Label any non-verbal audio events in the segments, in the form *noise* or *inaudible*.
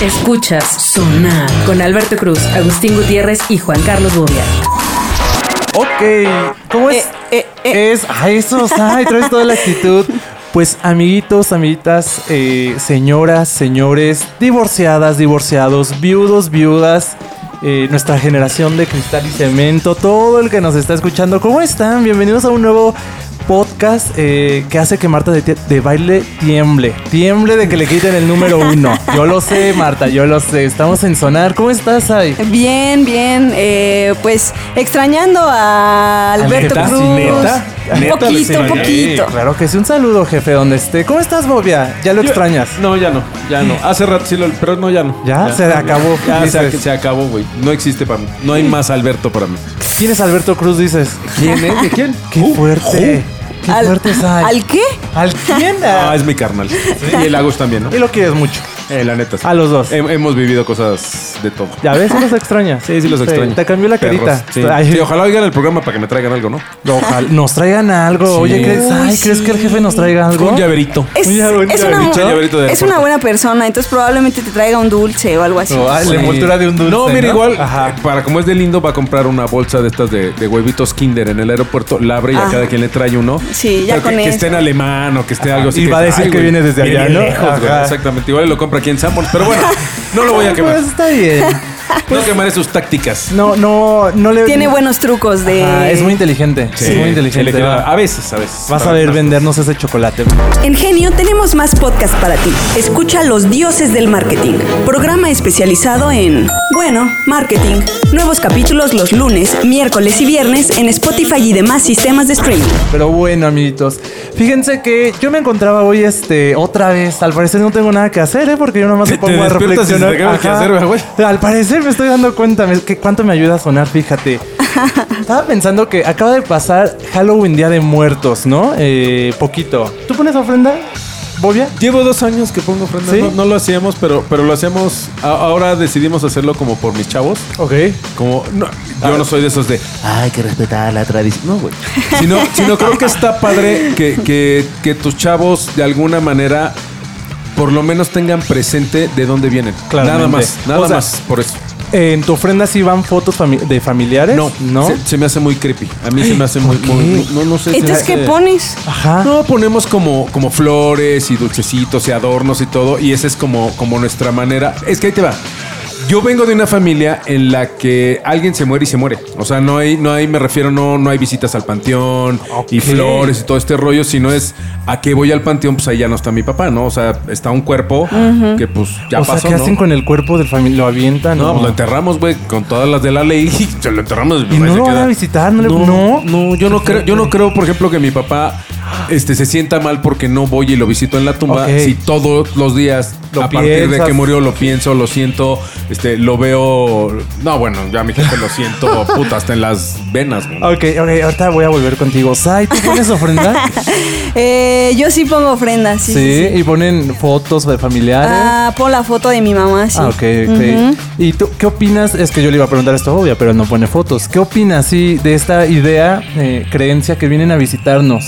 Escuchas Sonar con Alberto Cruz, Agustín Gutiérrez y Juan Carlos Bobia. Ok, ¿cómo es? Eh, eh, Es, a eso, ay, traes toda la actitud. Pues amiguitos, amiguitas, eh, señoras, señores, divorciadas, divorciados, viudos, viudas, eh, nuestra generación de cristal y cemento, todo el que nos está escuchando, ¿cómo están? Bienvenidos a un nuevo podcast eh, que hace que Marta de, de baile tiemble, tiemble de que le quiten el número uno. Yo lo sé, Marta, yo lo sé. Estamos en sonar. ¿Cómo estás, ahí? Bien, bien. eh, pues extrañando a Alberto ¿Neta? Cruz. ¿Sí, neta? Un ¿Neta poquito, poquito. Claro que sí. Un saludo, jefe, donde esté. ¿Cómo estás, Bobia? ¿Ya lo Yo- extrañas? No, ya no, ya no. Hace rato sí lo, pero no, ya no. ¿Ya? Se acabó, Ya se, acabó, güey. No existe para mí. No hay más Alberto para mí. ¿Quién es Alberto Cruz, dices? ¿Quién es? ¿De quién? ¡Qué Uh, fuerte! ¡Qué ¿Al, fuerte es Ay. ¿Al qué? ¿Al quién? *laughs* Ah, es mi carnal. Y el Agus también, ¿no? Y lo quieres mucho. Eh, la neta. sí. A los dos. Hem- hemos vivido cosas de todo. ¿Ya ves? Sí los extrañas. Sí, sí los extraño. Te cambió la Perros. carita. Sí. Sí, ojalá oigan el programa para que me traigan algo, ¿no? ojalá nos traigan algo. Sí. Oye, ¿crees, Uy, ay, ¿crees sí. que el jefe nos traiga algo? Un llaverito. Es, Un llave- un es una, llaverito. Llaverito de es una buena persona, entonces probablemente te traiga un dulce o algo así. Oh, ay, Sí. La envoltura de un dulce. No, mira, igual, Ajá. eh, para como es de lindo, va a comprar una bolsa de estas de, de huevitos Kinder en el aeropuerto, la abre y a Ah. cada quien le trae uno. Sí, ya con que, que esté en alemán o que esté algo así. Y va a decir que viene desde allá, ¿no? lejos, güey, Ajá. Exactamente. Igual lo compra aquí en Sanborns. Pero bueno, *laughs* no lo voy a quemar. Pues está bien. *laughs* No quemaré sus tácticas. No, no, no le. Tiene buenos trucos de... Ajá, es muy inteligente. Sí, es muy inteligente. se le queda- a veces, a veces. Vas a ver vendernos ese chocolate. En Genio tenemos más podcast para ti. Escucha Los Dioses del Marketing, programa especializado en, bueno, marketing. Nuevos capítulos los lunes, miércoles y viernes en Spotify y demás sistemas de streaming. Pero bueno, amiguitos. Fíjense que yo me encontraba hoy, este, otra vez. Al parecer no tengo nada que hacer, ¿eh? Porque yo nomás me pongo a reflexionar. te güey. Al parecer me estoy dando cuenta que cuánto me ayuda a sonar, fíjate. *laughs* Estaba pensando que acaba de pasar Halloween Día de Muertos, ¿no? Eh, poquito. ¿Tú pones ofrenda, Bobia? Llevo dos años que pongo ofrendas. ¿Sí? No, no lo hacíamos, pero, pero lo hacíamos. a- ahora decidimos hacerlo como por mis chavos. Ok. Como, no, yo no soy de esos de, "Ah, hay que respetar la tradición. No, güey. *laughs* Sino, sino creo que está padre que, que, que tus chavos de alguna manera por lo menos tengan presente de dónde vienen. Claramente. Nada más, nada O sea, más por eso. ¿En tu ofrenda sí van fotos fami- de familiares? No, ¿No? Se, se me hace muy creepy. A mí se me hace muy, ¿por muy- qué? no, no sé. Entonces, ¿qué pones? Ajá. No, ponemos como, como flores y dulcecitos y adornos y todo. Y esa es como, como nuestra manera. Es que ahí te va. Yo vengo de una familia en la que alguien se muere y se muere. O sea, no hay, no hay, me refiero, no, no hay visitas al panteón y flores y todo este rollo, sino es a que voy al panteón, pues ahí ya no está mi papá, ¿no? O sea, está un cuerpo que pues ya o sea, pasó. ¿qué ¿no? hacen con el cuerpo del familiar? ¿Lo avientan? No, pues lo enterramos, güey, con todas las de la ley. *laughs* Se lo enterramos. ¿Y no lo van a visitar? ¿No le- no, no? no, yo no creo, yo no creo, por ejemplo, que mi papá este, se sienta mal porque no voy y lo visito en la tumba. Si todos los días, Lo a partir de que murió, lo pienso, lo siento, este, lo veo. No, bueno, ya mi jefe lo siento, *laughs* puta, hasta en las venas, güey. Ok, ok, ahorita voy a volver contigo. Sai, ¿tú pones ofrenda? *laughs* Eh, yo sí pongo ofrendas, sí. sí, sí, sí. y ponen fotos de familiares. Ah, pon la foto de mi mamá, sí. Ah, ok, ok. ¿Y tú qué opinas? Es que yo le iba a preguntar esto, obvia, pero no pone fotos. ¿Qué opinas, sí, de esta idea, eh, creencia que vienen a visitarnos?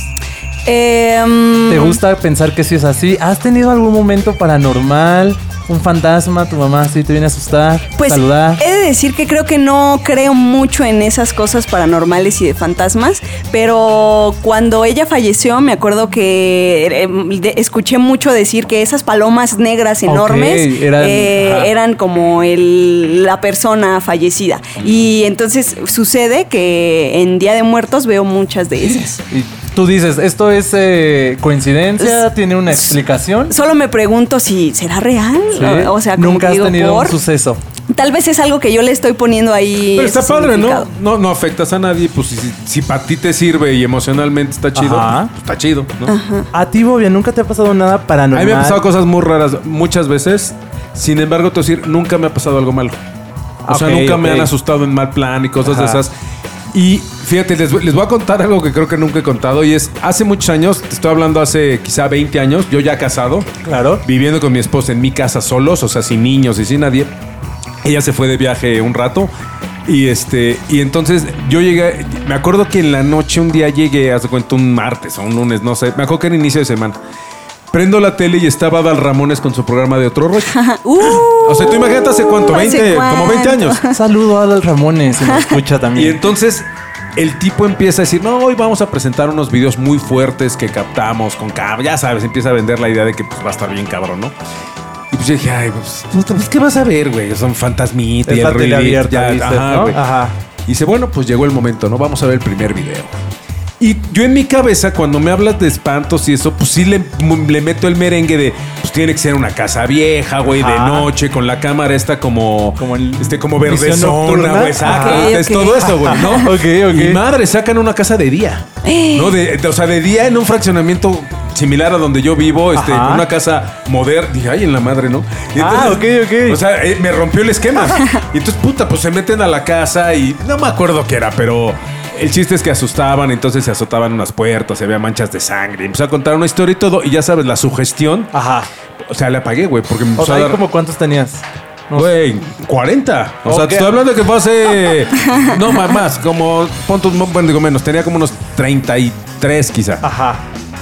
Eh, mm, ¿Te gusta pensar que sí es así? ¿Has tenido algún momento paranormal? ¿Un fantasma? ¿Tu mamá sí te viene a asustar? Pues ¿Saludar? he de decir que creo que no creo mucho en esas cosas paranormales y de fantasmas, pero cuando ella falleció me acuerdo que eh, de- escuché mucho decir que esas palomas negras enormes eran- eh, eran como el- la persona fallecida. Y entonces sucede que en Día de Muertos veo muchas de esas. Y tú dices, ¿esto es eh, coincidencia? ¿Tiene una explicación? Solo me pregunto si será real. Sí. O, o sea, como Nunca has digo, tenido por. un suceso. Tal vez es algo que yo le estoy poniendo ahí. Pero está padre, ¿no? No, no afectas a nadie, pues si, si para ti te sirve y emocionalmente está chido, Ajá. pues, está chido, ¿no? A ti, Bobia, ¿nunca te ha pasado nada A paranormal? mí me han pasado cosas muy raras muchas veces. Sin embargo, te voy a decir, nunca me ha pasado algo malo. O sea, nunca me han asustado en mal plan y cosas de esas. Y fíjate, les, voy- les voy a contar algo que creo que nunca he contado. Y es, hace muchos años, te estoy hablando hace quizá 20 años, yo ya casado, Claro. viviendo con mi esposa en mi casa solos, o sea, sin niños y sin nadie. Ella se fue de viaje un rato. Y este, y entonces yo llegué, me acuerdo que en la noche un día llegué, hace cuenta un martes o un lunes, no sé, me acuerdo que era inicio de semana. Prendo la tele y estaba Dal Ramones con su programa de otro rollo. *laughs* Uh, O sea, tú imagínate hace cuánto, ¿hace 20, como 20 cuánto? años. Saludo a Adal Ramones, si nos escucha *laughs* Y también. entonces el tipo empieza a decir, no, hoy vamos a presentar unos videos muy fuertes que captamos con cámara. Ya sabes, empieza a vender la idea de que pues, va a estar bien cabrón, ¿no? Y pues yo dije, ay, pues, puta, pues, ¿qué vas a ver, güey? Son fantasmitas y el abierta, ya, dices, ajá, ¿no? güey. Ajá. Y dice, bueno, pues llegó el momento, ¿no? Vamos a ver el primer video. Y yo en mi cabeza, cuando me hablas de espantos y eso, pues sí le, le meto el merengue de, pues tiene que ser una casa vieja, güey, de noche, con la cámara esta como, Como el- este, como verdezona, güey, exacto. Ok, Es ok. todo eso, güey, ¿no? *laughs* Ok, ok. Y madre, sacan una casa de día. ¿No? De, de- o sea, de día en un fraccionamiento similar a donde yo vivo, este, Ajá. una casa moderna. Dije, ay, en la madre, ¿no? Y Ah, ok, ok. O sea, eh, me rompió el esquema. *laughs* y entonces, puta, pues se meten a la casa y no me acuerdo qué era, pero el chiste es que asustaban, entonces se azotaban unas puertas, se había manchas de sangre. Empezó a contar una historia y todo, y ya sabes, la sugestión. Ajá. O sea, le apagué, güey, porque me O empezó sea, a ¿ahí dar. como cuántos tenías? No. Güey, 40. O sea, te estoy hablando que fue hace. No, más, más. Como. Pon Bueno, digo menos. Tenía como unos 33, quizá. Ajá.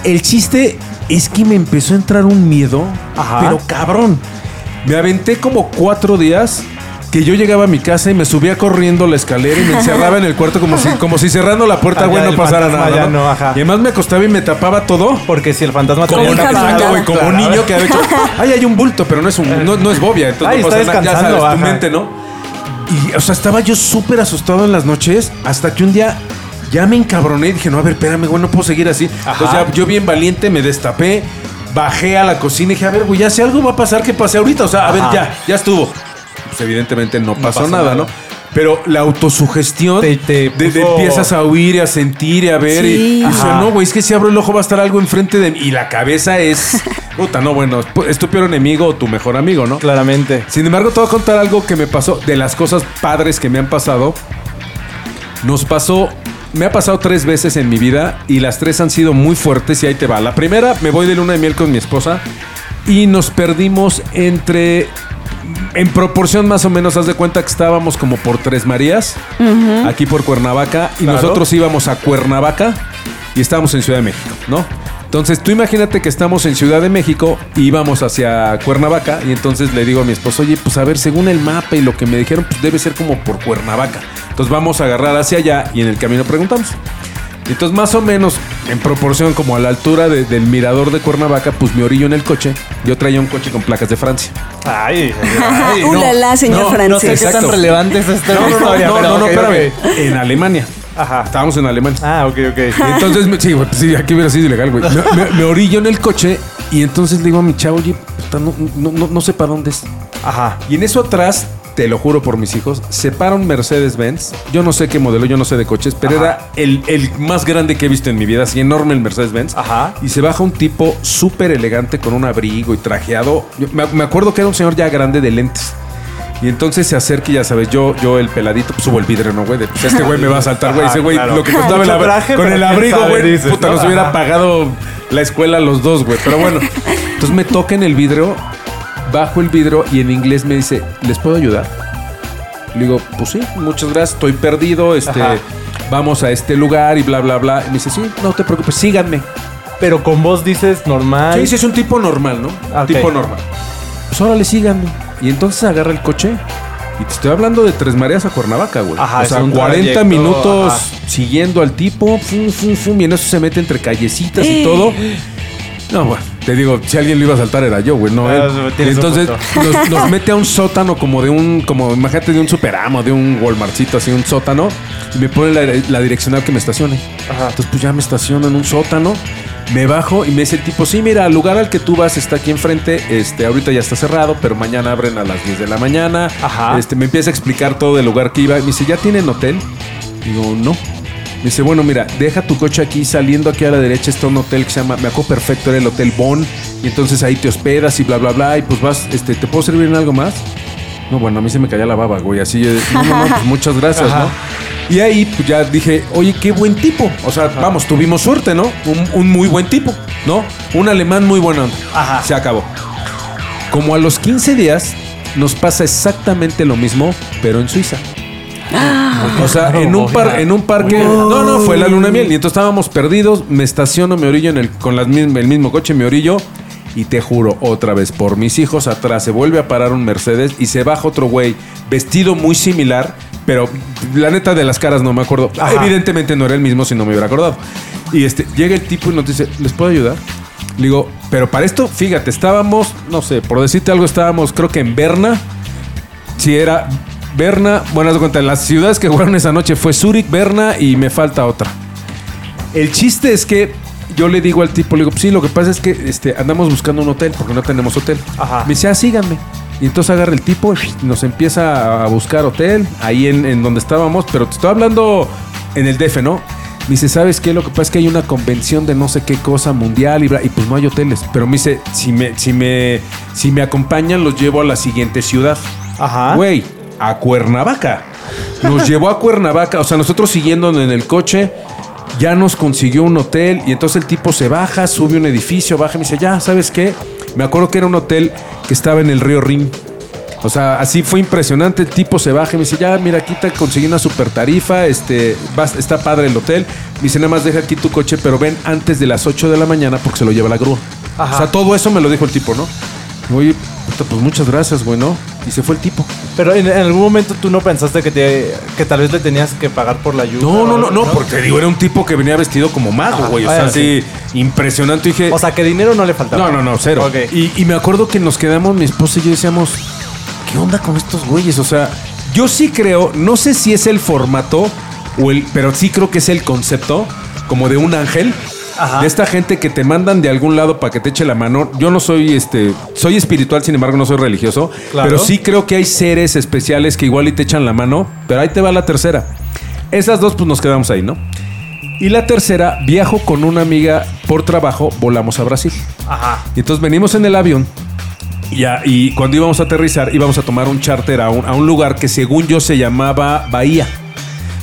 El chiste es que me empezó a entrar un miedo. Ajá. Pero cabrón. Me aventé como cuatro días. Que yo llegaba a mi casa y me subía corriendo la escalera y me encerraba en el cuarto como si, como si cerrando la puerta, güey, no pasara nada. ya ¿no? no, ajá. Y además me acostaba y me tapaba todo. Porque si el fantasma Como, niño, fantasma. güey, como un niño que ha hecho. Ay, hay un bulto, pero no es un, no, no es bobia. Entonces Ay, no está pasa nada. Ya sabes, tu ajá. mente, ¿no? Y, o sea, estaba yo súper asustado en las noches hasta que un día ya me encabroné y dije, no, a ver, espérame, güey, no puedo seguir así. Entonces ya yo bien valiente me destapé, bajé a la cocina y dije, a ver, güey, ya si algo va a pasar, que pase ahorita. O sea, a ver, Ajá. ya, ya estuvo. Pues evidentemente no pasó, pasó nada, nada. ¿no? Pero la autosugestión Te- te de, de empiezas a oír y a sentir y a ver. y- Sí. y, o sea, no, güey, es que si abro el ojo va a estar algo enfrente de mí. Y la cabeza es. *laughs* Puta, no, bueno, es tu peor enemigo o tu mejor amigo, ¿no? Claramente. Sin embargo, te voy a contar algo que me pasó de las cosas padres que me han pasado. Nos pasó, me ha pasado tres veces en mi vida y las tres han sido muy fuertes y ahí te va. La primera, me voy de luna de miel con mi esposa y nos perdimos entre, en proporción más o menos, haz de cuenta que estábamos como por Tres Marías, aquí por Cuernavaca, y Claro. nosotros íbamos a Cuernavaca y estábamos en Ciudad de México, ¿no? Entonces tú imagínate que estamos en Ciudad de México y íbamos hacia Cuernavaca y entonces le digo a mi esposo, oye, pues a ver, según el mapa y lo que me dijeron, pues debe ser como por Cuernavaca. Entonces vamos a agarrar hacia allá y en el camino preguntamos. Entonces más o menos en proporción como a la altura de- del mirador de Cuernavaca, pues me orillo en el coche. Yo traía un coche con placas de Francia. Ay, ay, *laughs* Uh, la, la, señor no. No sé qué tan relevante es esta No, no, no, historia. no, pero no, no, ok, espérame. ok. En Alemania. Ajá. Estábamos en Alemania. Ah, ok, ok. Y *laughs* entonces, me- sí, güey, pues sí, aquí hubiera sido ilegal, güey. Me, me- me orillo en el coche y entonces le digo a mi chavo, oye, puta, no, no, no, no sé para dónde es. Ajá. Y en eso atrás, te lo juro por mis hijos, se para un Mercedes-Benz. Yo no sé qué modelo, yo no sé de coches, pero Ajá. era el, el más grande que he visto en mi vida, así enorme el Mercedes-Benz. Ajá. Y se baja un tipo súper elegante con un abrigo y trajeado. Yo me, me acuerdo que era un señor ya grande de lentes. Y entonces se acerca y ya sabes, yo, yo el peladito, pues subo el vidrio, ¿no, güey? De, Pues este güey me va a saltar, güey. Ajá, *laughs* Ese güey, claro. lo que costaba el Mucho abri- traje, con el abrigo, güey. Puta, ¿no? nos hubiera pagado la escuela los dos, güey. Pero bueno, *laughs* entonces me toca en el vidrio, bajo el vidrio y en inglés me dice, ¿les puedo ayudar? Le digo, pues sí, muchas gracias, estoy perdido, este, Ajá. vamos a este lugar y bla, bla, bla. Y me dice, sí, no te preocupes, síganme. Pero con vos dices normal. Sí, sí, es un tipo normal, ¿no? Ok. Tipo normal. Pues órale, síganme. Y entonces agarra el coche. Y te estoy hablando de Tres Marías a Cuernavaca, güey. Ajá, o sea, un 40 trayecto, minutos ajá. siguiendo al tipo. Fum, fum, fum, y en eso se mete entre callecitas y todo. No, bueno, te digo, si alguien lo iba a saltar era yo, güey, no Ah, él. Y entonces nos, *laughs* nos mete a un sótano como de un, como imagínate de un superamo, de un Walmartcito, así un sótano. Y me pone la, la direccional que me estacione. Ajá. Entonces, pues ya me estaciono en un sótano. Me bajo y me dice el tipo, sí, mira, el lugar al que tú vas está aquí enfrente. Este, ahorita ya está cerrado, pero mañana abren a las 10 de la mañana. Ajá. Este, me empieza a explicar todo del lugar que iba. Me dice, ¿ya tienen hotel? Digo, no. Me dice, bueno, mira, deja tu coche aquí, saliendo aquí a la derecha está un hotel que se llama, me acuerdo perfecto, era el Hotel Bon. Y entonces ahí te hospedas y bla, bla, bla. Y pues vas, este, ¿te puedo servir en algo más? No, bueno, a mí se me caía la baba, güey. Así, yo, no, no, no, pues muchas gracias, Ajá. ¿no? Y ahí pues ya dije, oye, qué buen tipo. O sea, vamos, tuvimos suerte, ¿no? Un, un muy buen tipo, ¿no? Un alemán muy bueno. Ajá. Se acabó. Como a los 15 días nos pasa exactamente lo mismo, pero en Suiza. O sea, en un, par, en un parque. No, no, fue la luna de miel. Y entonces estábamos perdidos. Me estaciono, me orillo en el, con las el mismo coche, me orillo. Y te juro, otra vez, por mis hijos atrás se vuelve a parar un Mercedes y se baja otro güey vestido muy similar, pero la neta de las caras no me acuerdo. Ajá. Evidentemente no era el mismo si no me hubiera acordado. Y este, llega el tipo y nos dice, ¿les puedo ayudar? Le digo, pero para esto, fíjate, estábamos, no sé, por decirte algo, estábamos creo que en Berna. Si era Berna, bueno, haz de cuenta, las ciudades que jugaron esa noche fue Zurich, Berna y me falta otra. El chiste es que yo le digo al tipo, le digo, pues sí, lo que pasa es que este, andamos buscando un hotel porque no tenemos hotel. Ajá. Me dice, ah, síganme. Y entonces agarra el tipo y nos empieza a buscar hotel ahí en, en donde estábamos, pero te estoy hablando en el DF, ¿no? Me dice, ¿sabes qué? Lo que pasa es que hay una convención de no sé qué cosa mundial y, bla- y pues no hay hoteles. Pero me dice, si me, si me, si me acompañan, los llevo a la siguiente ciudad. Ajá. Güey, a Cuernavaca. Nos llevó a Cuernavaca. O sea, nosotros siguiendo en el coche, ya nos consiguió un hotel. Y entonces el tipo se baja, sube un edificio, baja y me dice, ya, ¿sabes qué? Me acuerdo que era un hotel que estaba en el río Rin. O sea, así fue impresionante. El tipo se baja y me dice, ya, mira, aquí te conseguí una super tarifa. Este, vas- está padre el hotel. Me dice, nada más deja aquí tu coche, pero ven antes de las 8 de la mañana porque se lo lleva la grúa. Ajá. O sea, todo eso me lo dijo el tipo, ¿no? Oye, puta, pues muchas gracias, güey, ¿no? Y se fue el tipo. Pero en, en algún momento tú no pensaste que, te, que tal vez le tenías que pagar por la ayuda. No, no, no, no, porque digo, era un tipo que venía vestido como mago, güey. O sea, así, impresionante. Dije, O sea, que dinero no le faltaba. no, no, no, cero. Y, y me acuerdo que nos quedamos, mi esposa y yo decíamos, ¿qué onda con estos güeyes? O sea, yo sí creo, no sé si es el formato, o el, pero sí creo que es el concepto, como de un ángel. Ajá. De esta gente que te mandan de algún lado para que te eche la mano. Yo no soy este. Soy espiritual, sin embargo, no soy religioso. Claro. Pero sí creo que hay seres especiales que igual y te echan la mano. Pero ahí te va la tercera. Esas dos, pues nos quedamos ahí, ¿no? Y la tercera, viajo con una amiga por trabajo, volamos a Brasil. Ajá. Y entonces venimos en el avión. Y, a- y cuando íbamos a aterrizar, íbamos a tomar un charter a un, a un lugar que según yo se llamaba Bahía.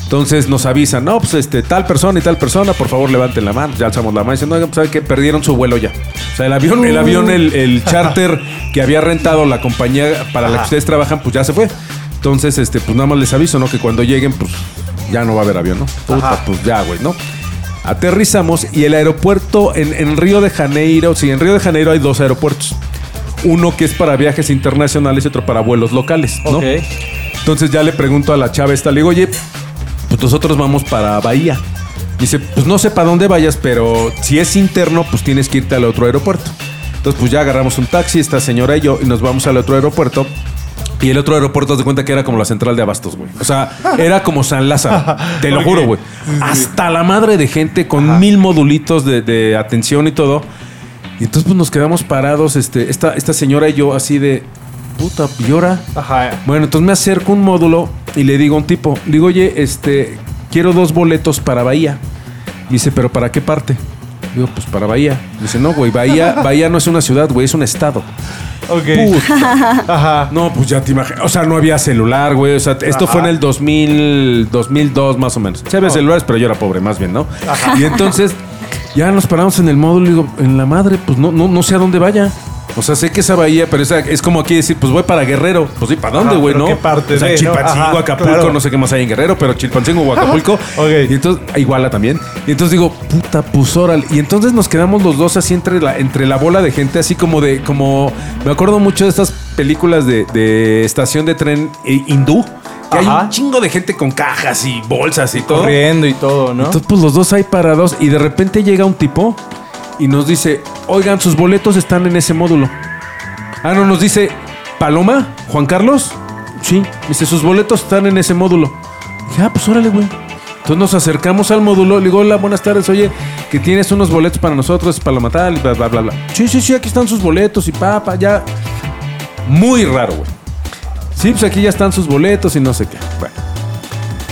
Entonces nos avisan, no, pues este, tal persona y tal persona, por favor levanten la mano. Ya alzamos la mano y dicen, no, pues saben que perdieron su vuelo ya. O sea, el avión, el avión, el, el charter que había rentado la compañía para la que ustedes trabajan, pues ya se fue. Entonces, este, pues nada más les aviso, ¿no? Que cuando lleguen, pues ya no va a haber avión, ¿no? Puta, Ajá. pues ya, güey, ¿no? Aterrizamos y el aeropuerto en, en Río de Janeiro, sí, en Río de Janeiro hay dos aeropuertos. Uno que es para viajes internacionales y otro para vuelos locales, ¿no? Ok. Entonces ya le pregunto a la chava esta, le digo, oye, pues nosotros vamos para Bahía. Dice, pues no sé para dónde vayas, pero si es interno, pues tienes que irte al otro aeropuerto. Entonces, pues ya agarramos un taxi, esta señora y yo, y nos vamos al otro aeropuerto. Y el otro aeropuerto, de cuenta que era como la central de abastos, güey. O sea, *laughs* era como San Lázaro. *laughs* Te lo juro, güey. Hasta la madre de gente con mil modulitos de, de atención y todo. Y entonces, pues nos quedamos parados, este, esta, esta señora y yo, así de puta, ¿y ahora? Ajá. Bueno, entonces me acerco un módulo y le digo a un tipo, digo, oye, este, quiero dos boletos para Bahía. Dice, ¿pero para qué parte? Digo, pues para Bahía. Dice, no, güey, Bahía, *laughs* Bahía no es una ciudad, güey, es un estado. Ok. Puta. *laughs* Ajá. No, pues ya te imaginas. O sea, no había celular, güey. O sea, esto fue en el 2000, 2002 más o menos. Sí había celulares, pero yo era pobre, más bien, ¿no? Y entonces ya nos paramos en el módulo y digo, en la madre, pues no, no, no sé a dónde vaya. O sea, sé que esa bahía, pero esa- es como aquí decir, pues voy para Guerrero. Pues sí, ¿para dónde, Ajá, güey, no? ¿qué parte o sea, de, no? Chilpancingo, Ajá, Acapulco, claro. no sé qué más hay en Guerrero, pero Chilpancingo o Acapulco. *laughs* Ok. Y entonces, Iguala también. Y entonces digo, puta, pues órale. Y entonces nos quedamos los dos así entre la, entre la bola de gente, así como de, como, me acuerdo mucho de estas películas de, de estación de tren eh, hindú. Que hay un chingo de gente con cajas y bolsas y todo. Corriendo y todo, ¿no? Entonces, pues los dos ahí parados y de repente llega un tipo y nos dice, oigan, sus boletos están en ese módulo. Ah, no, nos dice, Paloma, Juan Carlos. Sí, dice, sus boletos están en ese módulo. Dije, ah, pues órale, güey. Entonces nos acercamos al módulo, le digo, hola, buenas tardes, oye, que tienes unos boletos para nosotros, para tal, bla, bla, bla, bla. Sí, sí, sí, aquí están sus boletos y papá, ya. Muy raro, güey. Sí, pues aquí ya están sus boletos y no sé qué. Bueno.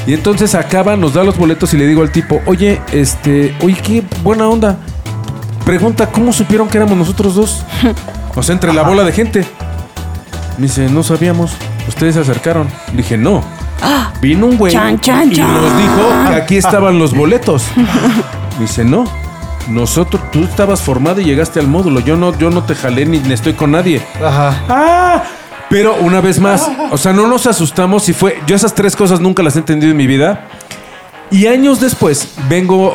Y entonces acaba, nos da los boletos y le digo al tipo, oye, este, oye, qué buena onda. Pregunta, ¿cómo supieron que éramos nosotros dos? *laughs* O sea, entre la bola de gente. Me dice, no sabíamos. Ustedes se acercaron. Le dije, no. *gasps* Vino un güey Chan, chan, y chan. nos dijo que aquí *laughs* estaban los boletos. *laughs* Me dice, no. Nosotros, tú estabas formado y llegaste al módulo. Yo no, yo no te jalé ni, ni estoy con nadie. Ajá. ¡Ah! Pero una vez más, o sea, no nos asustamos y fue. Yo esas tres cosas nunca las he entendido en mi vida. Y años después vengo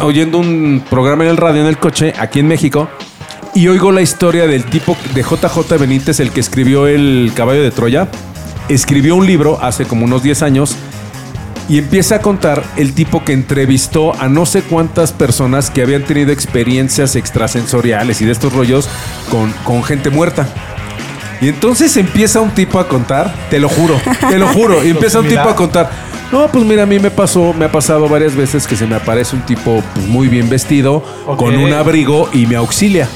oyendo un programa en el radio en el coche aquí en México y oigo la historia del tipo de JJ Benítez, el que escribió El caballo de Troya. Escribió un libro hace como unos 10 años y empieza a contar el tipo que entrevistó a no sé cuántas personas que habían tenido experiencias extrasensoriales y de estos rollos con, con gente muerta. Y entonces empieza un tipo a contar, te lo juro, te lo juro, y *laughs* empieza un tipo a contar. No, pues mira, a mí me pasó, me ha pasado varias veces que se me aparece un tipo pues, muy bien vestido, Ok. con un abrigo y me auxilia.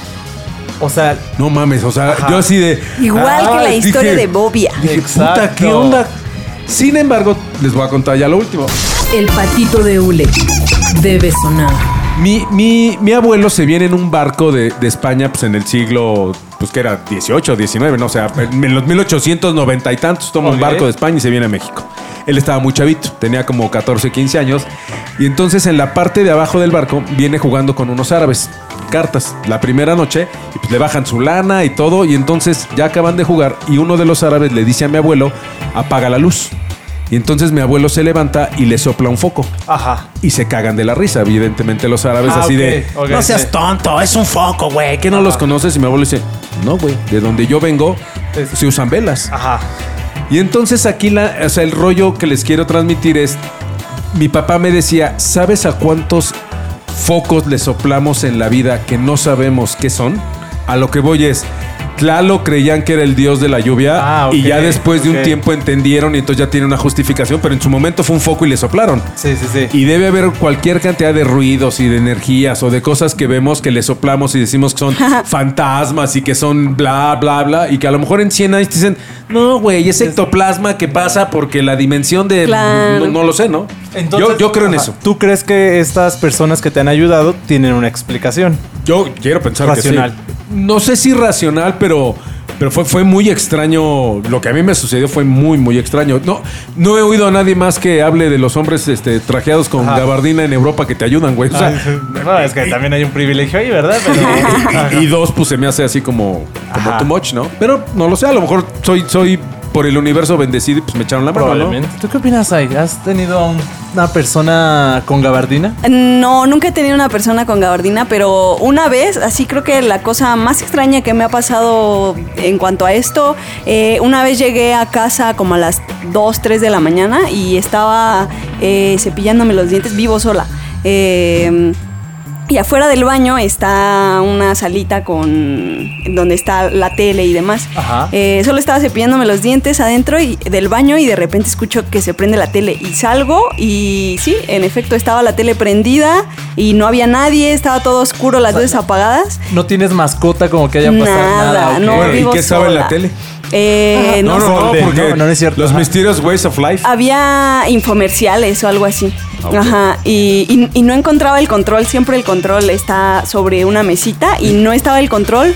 O sea, No mames, o sea, Ajá. yo así de. Igual que la Ay, historia dije- de Bobia. Dije, puta, Exacto. ¿qué onda? Sin embargo, les voy a contar ya lo último. El patito de hule debe sonar. Mi, mi, mi abuelo se viene en un barco de, de España, pues en el siglo, pues que era 18, 19, no o sea, en los 1890 y tantos, toma un barco de España y se viene a México. Él estaba muy chavito, tenía como 14, 15 años, y entonces en la parte de abajo del barco viene jugando con unos árabes, cartas, la primera noche, y pues le bajan su lana y todo, y entonces ya acaban de jugar, y uno de los árabes le dice a mi abuelo, apaga la luz. Y entonces mi abuelo se levanta y le sopla un foco ajá. y se cagan de la risa, evidentemente los árabes Ah, así de no seas sí. tonto, es un foco, güey, que no los conoces y mi abuelo dice, "No, güey, de donde yo vengo Es- se usan velas." Ajá. Y entonces aquí la, o sea, el rollo que les quiero transmitir es mi papá me decía, ¿sabes a cuántos focos le soplamos en la vida que no sabemos qué son? A lo que voy es Tlalo creían que era el dios de la lluvia Ah, y ya después de un tiempo entendieron y entonces ya tiene una justificación, pero en su momento fue un foco y le soplaron. Sí, sí, sí. Y debe haber cualquier cantidad de ruidos y de energías o de cosas que vemos que le soplamos y decimos que son *laughs* fantasmas y que son bla, bla, bla. Y que a lo mejor en 100 años te dicen, no, güey, es ectoplasma que pasa porque la dimensión de... Claro. No, no lo sé, ¿no? Entonces, yo, yo creo en ajá, eso. ¿Tú crees que estas personas que te han ayudado tienen una explicación? Yo quiero pensar Racional. que sí. No sé si racional, pero... Pero fue, fue muy extraño. Lo que a mí me sucedió fue muy, muy extraño. No, no he oído a nadie más que hable de los hombres este, trajeados con Ajá. gabardina en Europa que te ayudan, güey. O sea, no, es que también hay un privilegio ahí, ¿verdad? *laughs* Pero- y, y dos, pues se me hace así como, como Ajá. too much, ¿no? Pero no lo sé, a lo mejor soy, soy por el universo bendecido y pues me echaron la mano, ¿no? Probablemente. ¿Tú qué opinas, Ay? ¿Has tenido a un- una persona con gabardina? No, nunca he tenido una persona con gabardina, pero una vez, así creo que la cosa más extraña que me ha pasado en cuanto a esto, eh, una vez llegué a casa como a las 2, 3 de la mañana y estaba eh, cepillándome los dientes vivo sola. Eh, y afuera del baño está una salita con donde está la tele y demás. Ajá. Eh, solo estaba cepillándome los dientes adentro y, del baño y de repente escucho que se prende la tele y salgo y sí, en efecto estaba la tele prendida y no había nadie, estaba todo oscuro, las luces apagadas. ¿No tienes mascota como que haya pasado nada? Nada, no Bueno, ¿y qué estaba en la tele? Eh, No, no, no, no, porque No, no es cierto. los Ajá. Mysterious Ways of Life. Había infomerciales o algo así. Ajá. Y, y- y no encontraba el control. Siempre el control está sobre una mesita y no estaba el control.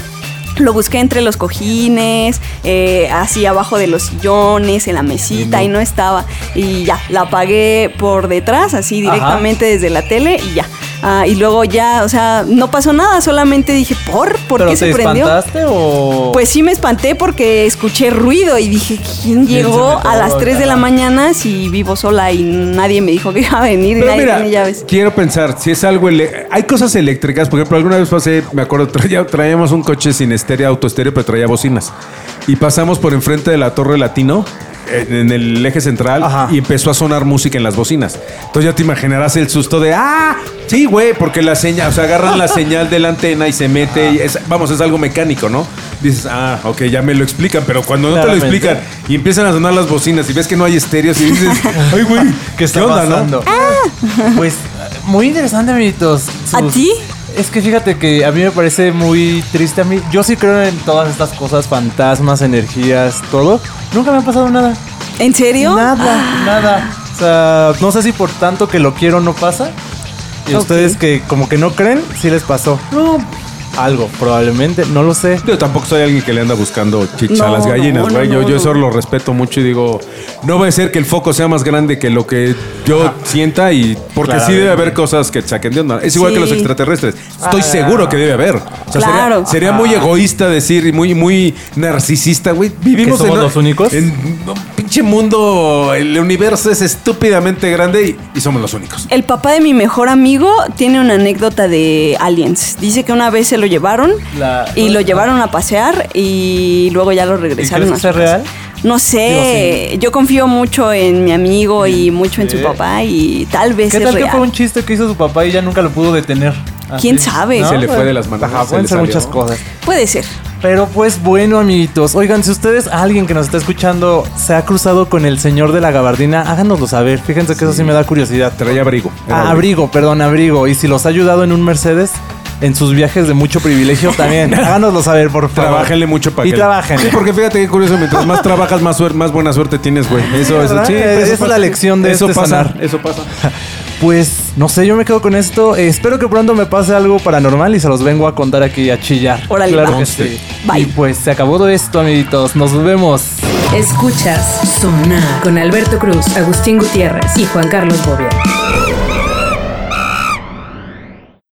Lo busqué entre los cojines, eh, así abajo de los sillones, en la mesita y no estaba. Y ya, la apagué por detrás, así Ajá. directamente desde la tele y ya. Ah, y luego ya, o sea, no pasó nada, solamente dije, ¿por? ¿Por ¿Pero qué te se prendió? espantaste o...? Pues sí me espanté porque escuché ruido y dije, ¿quién llegó a las 3 de la mañana si vivo sola y nadie me dijo que iba a venir y nadie mira, tiene llaves? quiero pensar, si es algo... ele- Hay cosas eléctricas, por ejemplo, alguna vez pasé, me acuerdo, *laughs* traía- traíamos un coche sin estéreo, autoestéreo, pero traía bocinas. Y pasamos por enfrente de la Torre Latino, en, el eje central, Ajá. y empezó a sonar música en las bocinas. Entonces ya te imaginarás el susto de, ¡ah! Sí, güey, porque la señal, o sea, agarran la *laughs* señal de la antena y se mete, y es- vamos, es algo mecánico, ¿no? Dices, ah, ok, ya me lo explican, pero cuando no te lo explican y empiezan a sonar las bocinas y ves que no hay estéreos y dices, ¡ay, güey! *laughs* ¿Qué está onda, pasando? Pues muy interesante, amiguitos. ¿A ti? Es que fíjate que a mí me parece muy triste a mí. Yo sí creo en todas estas cosas, fantasmas, energías, todo. Nunca me ha pasado nada. ¿En serio? Nada, nada. O sea, no sé si por tanto que lo quiero no pasa. Y Ok. ustedes que como que no creen, sí les pasó. No, algo, probablemente, no lo sé. Yo tampoco soy alguien que le anda buscando chicha a las gallinas, no, güey. no, yo, no, yo eso lo respeto mucho y digo, no va a ser que el foco sea más grande que lo que yo sienta y porque sí debe haber cosas que saquen de onda. Es igual Sí. que los extraterrestres. Estoy Ah. seguro que debe haber. O sea, Claro. sería, sería muy egoísta decir y muy, muy narcisista, güey. Vivimos ¿Que somos en- los únicos? en- no, pinche mundo, el universo es estúpidamente grande y, y somos los únicos. El papá de mi mejor amigo tiene una anécdota de aliens. Dice que una vez se lo llevaron La- y lo llevaron a pasear y luego ya lo regresaron. a casa. real? No sé, yo confío mucho en mi amigo y mucho en su papá y tal vez ¿Qué es tal que fue un chiste que hizo su papá y ya nunca lo pudo detener? ¿Quién sabe? Se le fue de las manos, Ajá, se pueden ser salió. muchas cosas. Puede ser. Pero pues bueno, amiguitos. Oigan, si ustedes, alguien que nos está escuchando, se ha cruzado con el señor de la gabardina, háganoslo saber. Fíjense que eso sí me da curiosidad. Traía abrigo. Ah, abrigo, perdón, abrigo. Y si los ha ayudado en un Mercedes, en sus viajes de mucho privilegio también. *laughs* Háganoslo saber, por favor. Trabajenle mucho para Y que... trabajen. Sí, porque fíjate qué curioso, mientras más trabajas, más, suer- más buena suerte tienes, güey. Eso, eso, ¿verdad? sí, Esa eso es pasa. la lección de Eso este pasa, eso pasa. *laughs* Pues no sé, yo me quedo con esto. Eh, espero que pronto me pase algo paranormal y se los vengo a contar aquí a chillar. Órale, claro que sí. Bye. Y pues se acabó todo esto, amiguitos. Nos vemos. Escuchas Sonar con Alberto Cruz, Agustín Gutiérrez y Juan Carlos Bobia.